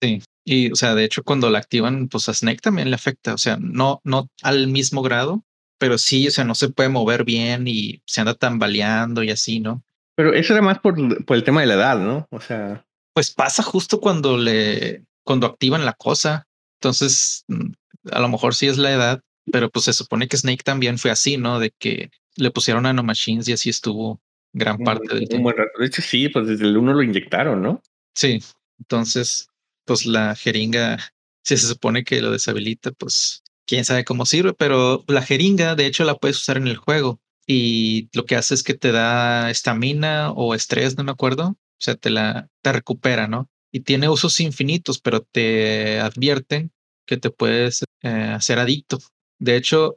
Sí. Y, o sea, de hecho, cuando la activan, pues a Snake también le afecta. O sea, no, no al mismo grado, pero sí, o sea, no se puede mover bien y se anda tambaleando y así, ¿no? Pero eso era más por, por el tema de la edad, ¿no? O sea. Pues pasa justo cuando le, cuando activan la cosa. Entonces, mm, a lo mejor sí es la edad, pero pues se supone que Snake también fue así, ¿no? De que le pusieron nanomachines y así estuvo gran parte del tiempo. De hecho, sí, pues desde el uno lo inyectaron, ¿no? Sí. Entonces, pues la jeringa, si se supone que lo deshabilita, pues quién sabe cómo sirve, pero la jeringa de hecho la puedes usar en el juego y lo que hace es que te da estamina o estrés, no me acuerdo, o sea, te la te recupera, ¿no? Y tiene usos infinitos, pero te advierten que te puedes eh, hacer adicto. De hecho,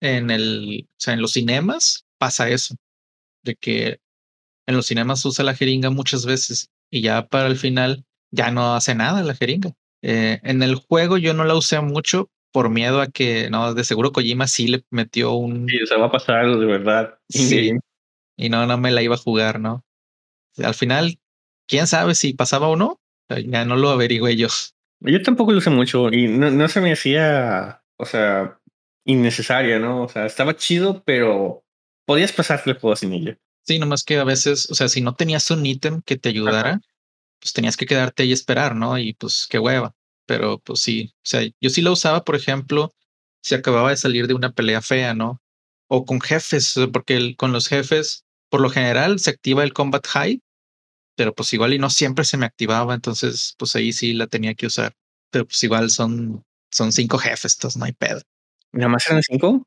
en el, o sea, en los cinemas pasa eso, de que en los cinemas usa la jeringa muchas veces y ya para el final ya no hace nada la jeringa. Eh, en el juego yo no la usé mucho por miedo a que, no, de seguro Kojima sí le metió un... Sí, se va a pasar algo de verdad. Sí. Y no, no me la iba a jugar, ¿no? Al final, quién sabe si pasaba o no. Ya no lo averigüé yo. Yo tampoco lo usé mucho y no, no se me hacía, o sea, innecesaria, ¿no? O sea, estaba chido, pero podías pasarte el juego sin ella. Sí, nomás que a veces, o sea, si no tenías un ítem que te ayudara, pues tenías que quedarte ahí y esperar, ¿no? Y pues qué hueva. Pero pues sí, o sea, yo sí la usaba, por ejemplo, si acababa de salir de una pelea fea, ¿no? O con jefes, porque el, con los jefes, por lo general, se activa el combat high, pero pues igual y no siempre se me activaba, entonces pues ahí sí la tenía que usar. Pero pues igual son, son cinco jefes, entonces no hay pedo. ¿Nada más eran cinco?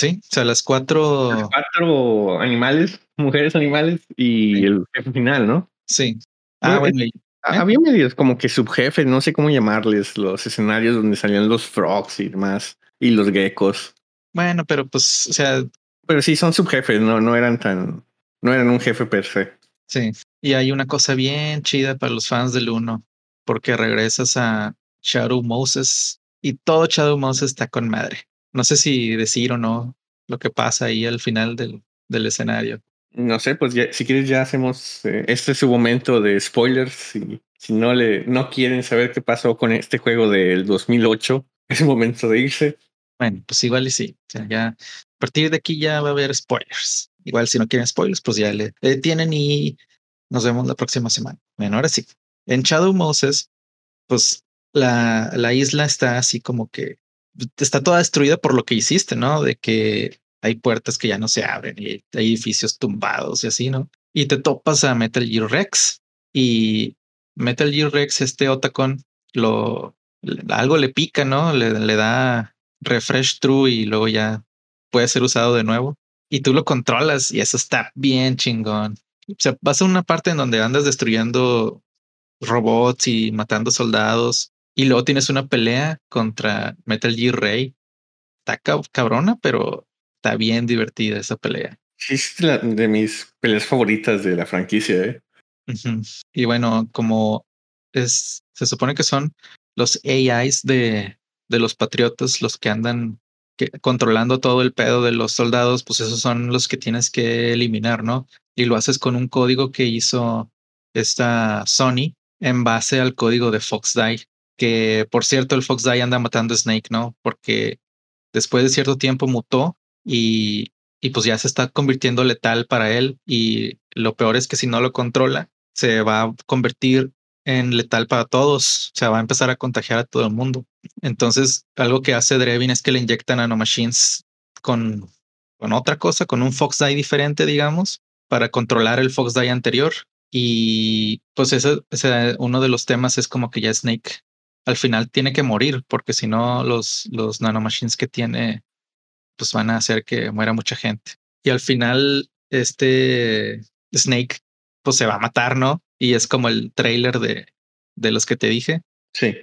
Sí, o sea, las cuatro... Las cuatro animales, mujeres animales y el jefe final, ¿no? Sí. Ah, bueno. ¿eh? Había medios como que subjefes, no sé cómo llamarles, los escenarios donde salían los frogs y demás, y los geckos. Bueno, pero pues, o sea... Pero sí, son subjefes, no, no eran tan... No eran un jefe per se. Sí, y hay una cosa bien chida para los fans del 1, porque regresas a Shadow Moses y todo Shadow Moses está con madre. No sé si decir o no lo que pasa ahí al final del, del escenario. No sé, pues ya, si quieres ya hacemos, eh, este es su momento de spoilers. Si, si no, le, no quieren saber qué pasó con este juego del 2008, es el momento de irse. Bueno, pues igual y sí. O sea, ya a partir de aquí ya va a haber spoilers. Igual si no quieren spoilers, pues ya le, tienen y nos vemos la próxima semana. Bueno, ahora sí. En Shadow Moses, pues la, la isla está así como que está toda destruida por lo que hiciste, ¿no? De que hay puertas que ya no se abren y hay edificios tumbados y así, ¿no? Y te topas a Metal Gear Rex y Metal Gear Rex, este Otacon, lo algo le pica, ¿no? Le, le da refresh true y luego ya puede ser usado de nuevo y tú lo controlas y eso está bien chingón. O sea, vas a una parte en donde andas destruyendo robots y matando soldados y luego tienes una pelea contra Metal Gear Ray. Está cabrona, pero está bien divertida esa pelea. Sí, es de mis peleas favoritas de la franquicia. ¿eh? Y bueno, como es, se supone que son los AIs de, de los patriotas los que andan controlando todo el pedo de los soldados, pues esos son los que tienes que eliminar, ¿no? Y lo haces con un código que hizo esta Sony en base al código de Fox Die, que por cierto el Fox Die anda matando a Snake, ¿no? Porque después de cierto tiempo mutó y, y pues ya se está convirtiendo letal para él y lo peor es que si no lo controla, se va a convertir en letal para todos, se va a empezar a contagiar a todo el mundo. Entonces, algo que hace Drevin es que le inyectan nanomachines con, con otra cosa, con un Fox Die diferente, digamos, para controlar el Fox Die anterior. Y pues ese, ese, uno de los temas es como que ya Snake al final tiene que morir, porque si no, los, los nanomachines que tiene, pues van a hacer que muera mucha gente. Y al final, este Snake, pues se va a matar, ¿no? Y es como el trailer de, de los que te dije. Sí.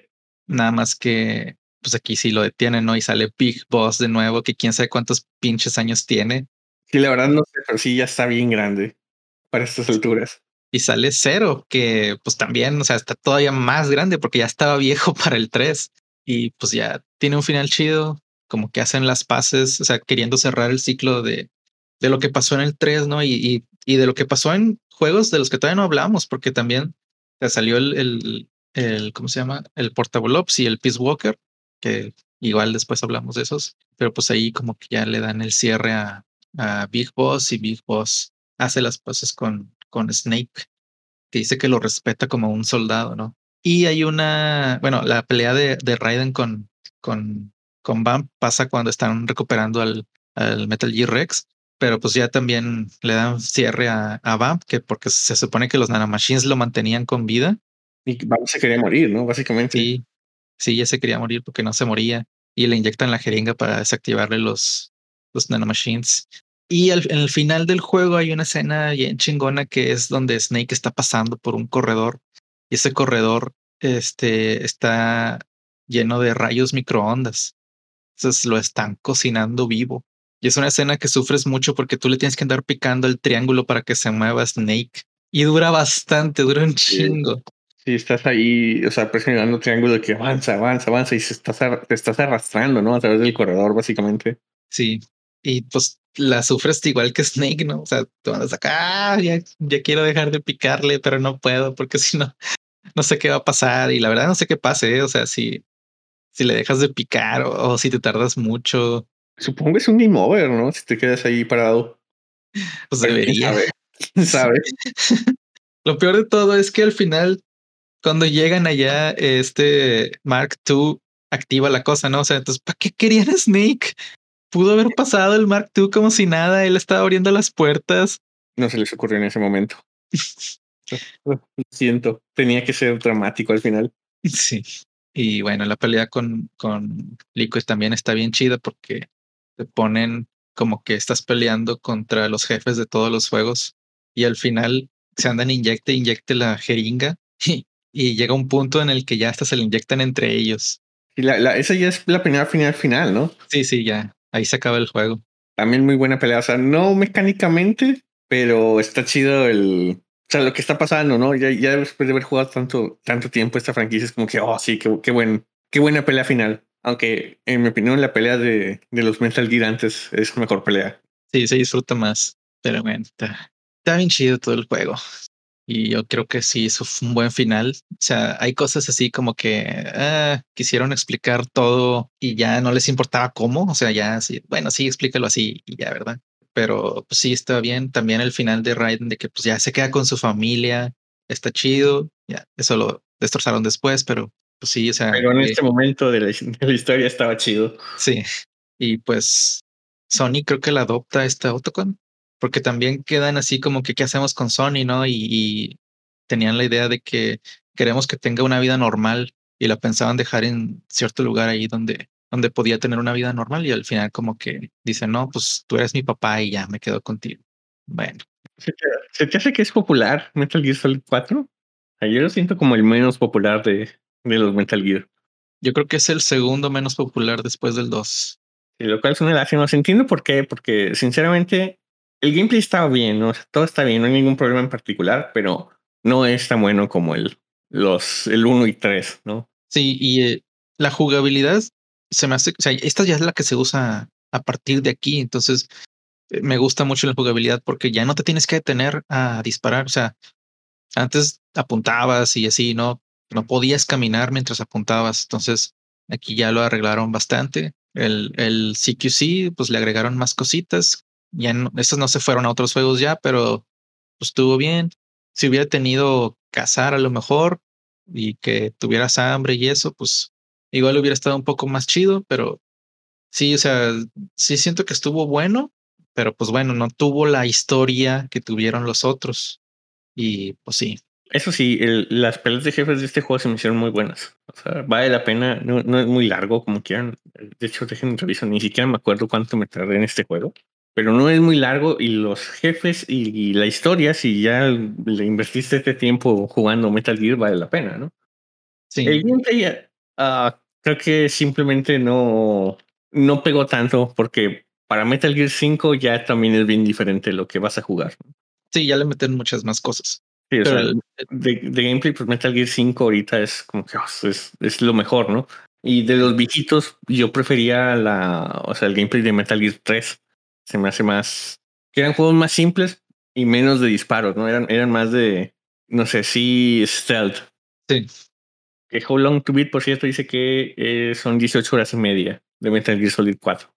Nada más que, pues aquí sí lo detienen, ¿no? Y sale Big Boss de nuevo, que quién sabe cuántos pinches años tiene. Sí, la verdad no sé, pero sí ya está bien grande para estas alturas. Y sale Cero, que pues también, o sea, está todavía más grande porque ya estaba viejo para el 3. Y pues ya tiene un final chido, como que hacen las paces, o sea, queriendo cerrar el ciclo de, de lo que pasó en el 3, ¿no? Y, y, y de lo que pasó en juegos de los que todavía no hablamos, porque también salió el, el, el, ¿cómo se llama? El Portable Ops y el Peace Walker, que igual después hablamos de esos, pero pues ahí como que ya le dan el cierre a, a Big Boss y Big Boss hace las paces con, con Snake, que dice que lo respeta como un soldado, ¿no? Y hay una, bueno, la pelea de, de Raiden con, con, con Bam pasa cuando están recuperando al, al Metal Gear Rex, pero pues ya también le dan cierre a, a Bam, que porque se supone que los nanomachines lo mantenían con vida y Bam se quería morir, ¿no? Básicamente. Sí, sí, ya se quería morir porque no se moría. Y le inyectan la jeringa para desactivarle los, los nanomachines. Y al, en el final del juego hay una escena bien chingona que es donde Snake está pasando por un corredor. Y ese corredor este, está lleno de rayos microondas. Entonces lo están cocinando vivo. Y es una escena que sufres mucho porque tú le tienes que andar picando el triángulo para que se mueva Snake. Y dura bastante, dura un chingo. Si estás ahí, o sea, presionando triángulo que avanza, avanza, avanza y se estás, te estás arrastrando, ¿no? A través del corredor, básicamente. Sí. Y pues la sufres igual que Snake, ¿no? O sea, te vas acá, ah, ya, ya quiero dejar de picarle, pero no puedo porque si no, no sé qué va a pasar y la verdad no sé qué pase, ¿eh? o sea, si, si le dejas de picar o, si te tardas mucho. Supongo que es un game over, ¿no? Si te quedas ahí parado. Pues debería. ¿Sabe? Lo peor de todo es que al final, cuando llegan allá, este Mark II activa la cosa, ¿no? O sea, entonces, ¿para qué querían Snake? Pudo haber pasado el Mark II como si nada, él estaba abriendo las puertas. No se les ocurrió en ese momento. Lo siento, tenía que ser dramático al final. Sí. Y bueno, la pelea con, con Liquid también está bien chida porque te ponen como que estás peleando contra los jefes de todos los juegos y al final se andan inyecte, inyecte la jeringa y, y llega un punto en el que ya hasta se le inyectan entre ellos. Y la, la, esa ya es la primera final final, ¿no? Sí, sí, ya. Ahí se acaba el juego. También muy buena pelea. O sea, no mecánicamente, pero está chido el, o sea, lo que está pasando, ¿no? Ya, ya después de haber jugado tanto, tanto tiempo esta franquicia es como que, oh, sí, qué, qué, buen, qué buena pelea final. Aunque, en mi opinión, la pelea de, de los Metal Gear antes es mejor pelea. Sí, se disfruta más. Pero bueno, está, está bien chido todo el juego. Y yo creo que sí, eso fue un buen final. O sea, hay cosas así como que ah, quisieron explicar todo y ya no les importaba cómo. O sea, ya sí, bueno, sí, explícalo así y ya, ¿verdad? pero pues, sí está bien. También el final de Raiden de que pues ya se queda con su familia, está chido. Ya, eso lo destrozaron después, pero pues sí, o sea. Pero en este momento de la, historia estaba chido. Sí. Y pues Sony creo que la adopta esta Autocon, porque también quedan así como que qué hacemos con Sony, ¿no? Y, y tenían la idea de que queremos que tenga una vida normal y la pensaban dejar en cierto lugar ahí donde donde podía tener una vida normal y al final como que dice, no, pues tú eres mi papá y ya me quedo contigo. Bueno. ¿Se te, hace que es popular Metal Gear Solid 4? Yo lo siento como el menos popular de, de los Metal Gear. Yo creo que es el segundo menos popular después del 2. Y lo cual es una lástima. Entiendo por qué, porque sinceramente el gameplay estaba bien, ¿no? todo está bien, no hay ningún problema en particular, pero no es tan bueno como el, los, el 1 y 3, ¿no? Sí, y eh, la jugabilidad se me hace, o sea, esta ya es la que se usa a partir de aquí, entonces eh, me gusta mucho la jugabilidad porque ya no te tienes que detener a disparar, o sea, antes apuntabas y así, no, no podías caminar mientras apuntabas, entonces aquí ya lo arreglaron bastante. El, el CQC, pues le agregaron más cositas, ya no, estos no se fueron a otros juegos ya, pero pues estuvo bien. Si hubiera tenido cazar a lo mejor y que tuvieras hambre y eso, pues Igual hubiera estado un poco más chido, pero sí, o sea, sí siento que estuvo bueno, pero pues bueno, no tuvo la historia que tuvieron los otros. Y pues sí. Eso sí, las peleas de jefes de este juego se me hicieron muy buenas. O sea, vale la pena, no, no es muy largo como quieran. De hecho, dejen revisar, ni siquiera me acuerdo cuánto me tardé en este juego. Pero no es muy largo y los jefes y, la historia, si ya le invertiste este tiempo jugando Metal Gear, vale la pena, ¿no? Sí. El gameplay Ah, creo que simplemente no, no pegó tanto porque para Metal Gear 5 ya también es bien diferente lo que vas a jugar. Sí, ya le meten muchas más cosas. Sí, de, gameplay, pues Metal Gear 5 ahorita es como que oh, es, es, lo mejor, ¿no? Y de los viejitos, yo prefería la, o sea, el gameplay de Metal Gear 3. Se me hace más, que eran juegos más simples y menos de disparos, ¿no? Eran, eran más de, no sé, sí, stealth. Sí. Que How Long to Beat, por cierto, dice que eh, son 18 horas y media de Metal Gear Solid 4.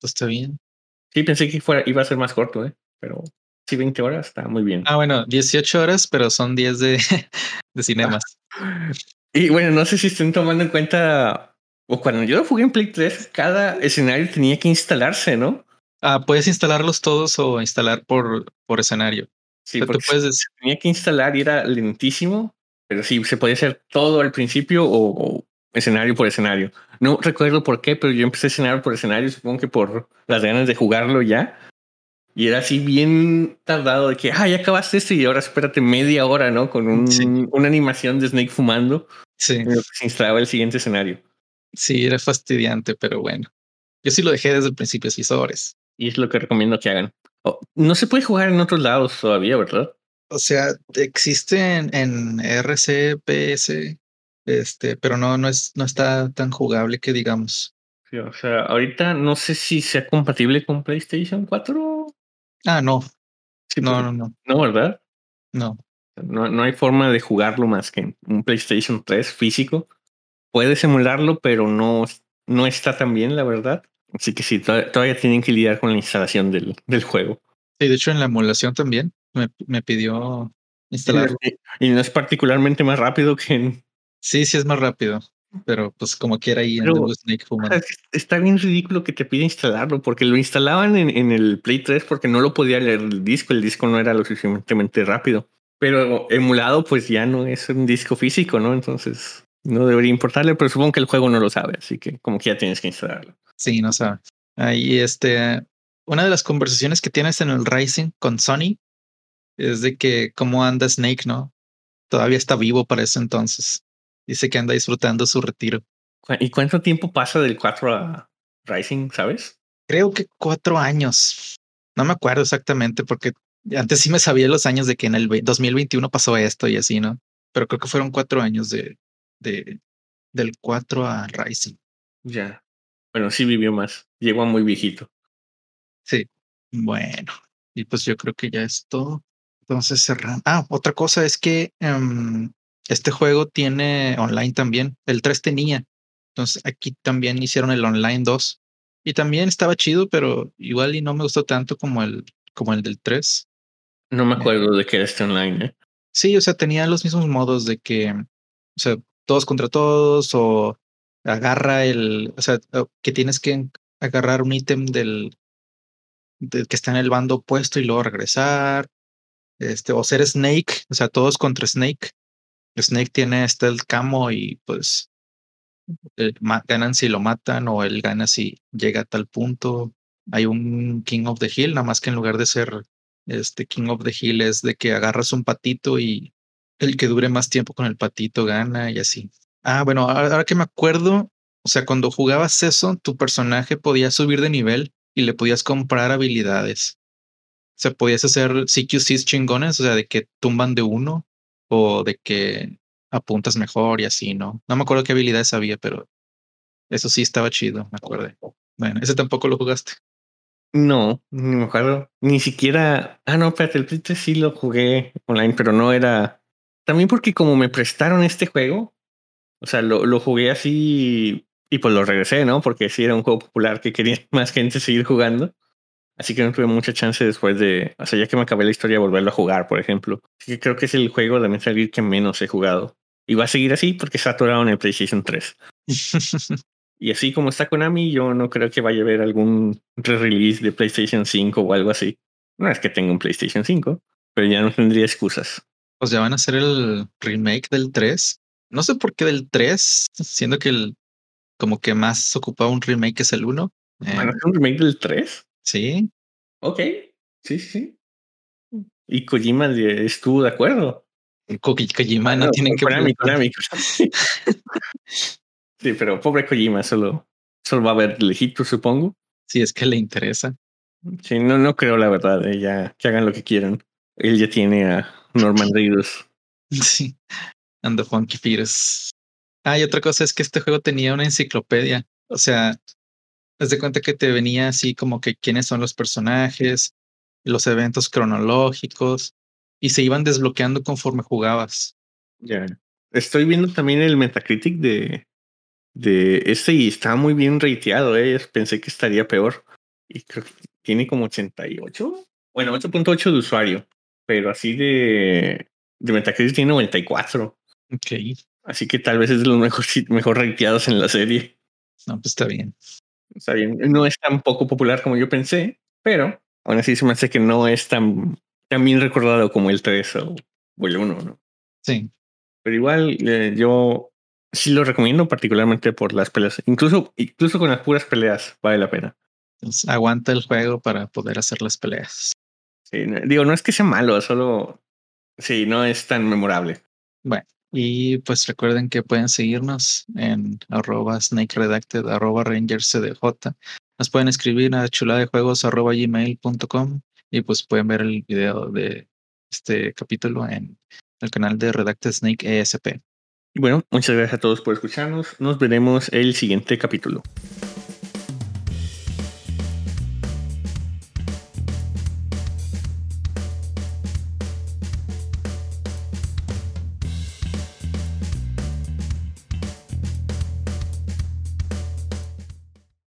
Pues está bien. Sí, pensé que fuera, iba a ser más corto, ¿eh? pero sí, 20 horas está muy bien. Ah, bueno, 18 horas, pero son 10 de, de cinemas. y bueno, no sé si estén tomando en cuenta, o cuando yo lo jugué en Play 3, cada escenario tenía que instalarse, ¿no? Ah, puedes instalarlos todos o instalar por, por escenario. Sí, porque puedes... tenía que instalar y era lentísimo pero sí, se podía hacer todo al principio o, escenario por escenario. No recuerdo por qué, pero yo empecé escenario por escenario, supongo que por las ganas de jugarlo ya. Y era así bien tardado de que, ah, ya acabaste esto y ahora espérate media hora, ¿no? Con un, una animación de Snake fumando. Sí. Se instalaba el siguiente escenario. Sí, era fastidiante, pero bueno. Yo sí lo dejé desde el principio, sí, horas. Y es lo que recomiendo que hagan. Oh, no se puede jugar en otros lados todavía, ¿verdad? O sea, existe en, en RCPS, este, pero no, no es, no está tan jugable que digamos. o sea, ahorita no sé si sea compatible con PlayStation 4. Ah, no. Sí, no, no, no, no, ¿verdad? no. No, no hay forma de jugarlo más que en un PlayStation 3 físico. Puedes emularlo, pero no, no está tan bien, la verdad. Así que sí, to- todavía tienen que lidiar con la instalación del, del juego. Sí, de hecho en la emulación también me, me pidió instalarlo. Y, no es particularmente más rápido que en... Sí, sí es más rápido, pero pues como quiera ahí Pero- anduvo Snake es- Está bien ridículo que te pida instalarlo, porque lo instalaban en, en el Play 3 porque no lo podía leer el disco, el disco no era lo suficientemente rápido. Pero emulado, pues ya no es un disco físico, ¿no? Entonces no debería importarle, pero supongo que el juego no lo sabe, así que como que ya tienes que instalarlo. Sí, no sabe. Ahí este, una de las conversaciones que tienes en el Rising con Sony es de que cómo anda Snake, ¿no? Todavía está vivo para ese entonces. Dice que anda disfrutando su retiro. ¿Cu- ¿Y cuánto tiempo pasa del 4 a Rising, sabes? Creo que cuatro años. No me acuerdo exactamente porque antes sí me sabía los años de que en el ve- 2021 pasó esto y así, ¿no? Pero creo que fueron cuatro años de, de del 4 a Rising. Ya. Bueno, sí vivió más. Llegó a muy viejito. Sí. Bueno, y pues yo creo que ya es todo. Entonces cerramos. Ah, otra cosa es que em, este juego tiene online también. El 3 tenía. Entonces aquí también hicieron el online 2. Y también estaba chido, pero igual y no me gustó tanto como el, como el del 3. No me acuerdo de que era este online, ¿eh? Sí, o sea, tenía los mismos modos de que, o sea, todos contra todos o agarra el, o sea, que tienes que agarrar un ítem del, del que está en el bando opuesto y luego regresar, este, o ser Snake, o sea, todos contra Snake. Snake tiene el camo y pues eh, ganan si lo matan o él gana si llega a tal punto. Hay un King of the Hill, nada más que en lugar de ser este King of the Hill es de que agarras un patito y el que dure más tiempo con el patito gana y así. Ah, bueno, ahora, que me acuerdo, o sea, cuando jugabas eso, tu personaje podía subir de nivel y le podías comprar habilidades. O sea, podías hacer CQCs chingones, o sea, de que tumban de uno o de que apuntas mejor y así, ¿no? No me acuerdo qué habilidades había, pero eso sí estaba chido, me acuerdo. Bueno, ese tampoco lo jugaste. No, ni me acuerdo. Ni siquiera. Ah, no, espérate, el 3 sí lo jugué online, pero no era. También porque como me prestaron este juego, o sea, lo, lo jugué así y pues lo regresé, ¿no? Porque sí era un juego popular que quería más gente seguir jugando. Así que no tuve mucha chance después de. O sea, ya que me acabé la historia, volverlo a jugar, por ejemplo. Así que creo que es el juego de Metal Gear que menos he jugado. Y va a seguir así porque está atorado en el PlayStation 3. Y así como está Konami, yo no creo que vaya a haber algún re-release de PlayStation 5 o algo así. No es que tenga un PlayStation 5, pero ya no tendría excusas. Pues ya van a hacer el remake del 3. No sé por qué del 3, siendo que el como que más ocupaba un remake es el 1. Eh, ¿Van a hacer un remake del 3? sí, Ok. Sí, sí, sí. Y Kojima estuvo de acuerdo. Ko- Kojima Ah, no, tienen que Konami. Konami. sí, pero pobre Kojima, solo, solo va a haber lejitos, supongo. si es que le interesa. Sí, no, no creo la verdad, eh, ya que hagan lo que quieran. Él ya tiene a Norman Reedus. Sí, and the Funky Fetus. Ah, y otra cosa es que este juego tenía una enciclopedia. O sea, haz de cuenta que te venía así como que quiénes son los personajes, los eventos cronológicos, y se iban desbloqueando conforme jugabas. Ya. Estoy viendo también el Metacritic de, de este y está muy bien rateado, eh. Pensé que estaría peor. Y creo que tiene como 88. Bueno, 8.8 de usuario. Pero así de, de Metacritic tiene 94. Ok, Así que tal vez es de los mejor, mejor rateados en la serie. no, pues está bien. Está bien. No es tan poco popular como yo pensé, pero aún así se me hace que no es tan, tan bien recordado como el 3 o, o el 1, ¿no? Sí, Pero igual eh, yo sí lo recomiendo particularmente por las peleas. Incluso, incluso con las puras peleas vale la pena. entonces aguanta el juego para poder hacer las peleas. Sí, digo, no es que sea malo, solo sí, no es tan memorable. Bueno, y pues recuerden que pueden seguirnos en arroba snake redacted, arroba rangers cdj. Nos pueden escribir a chuladejuegos arroba gmail.com y pues pueden ver el video de este capítulo en el canal de Redacted Snake ESP. Y bueno, muchas gracias a todos por escucharnos. Nos veremos el siguiente capítulo.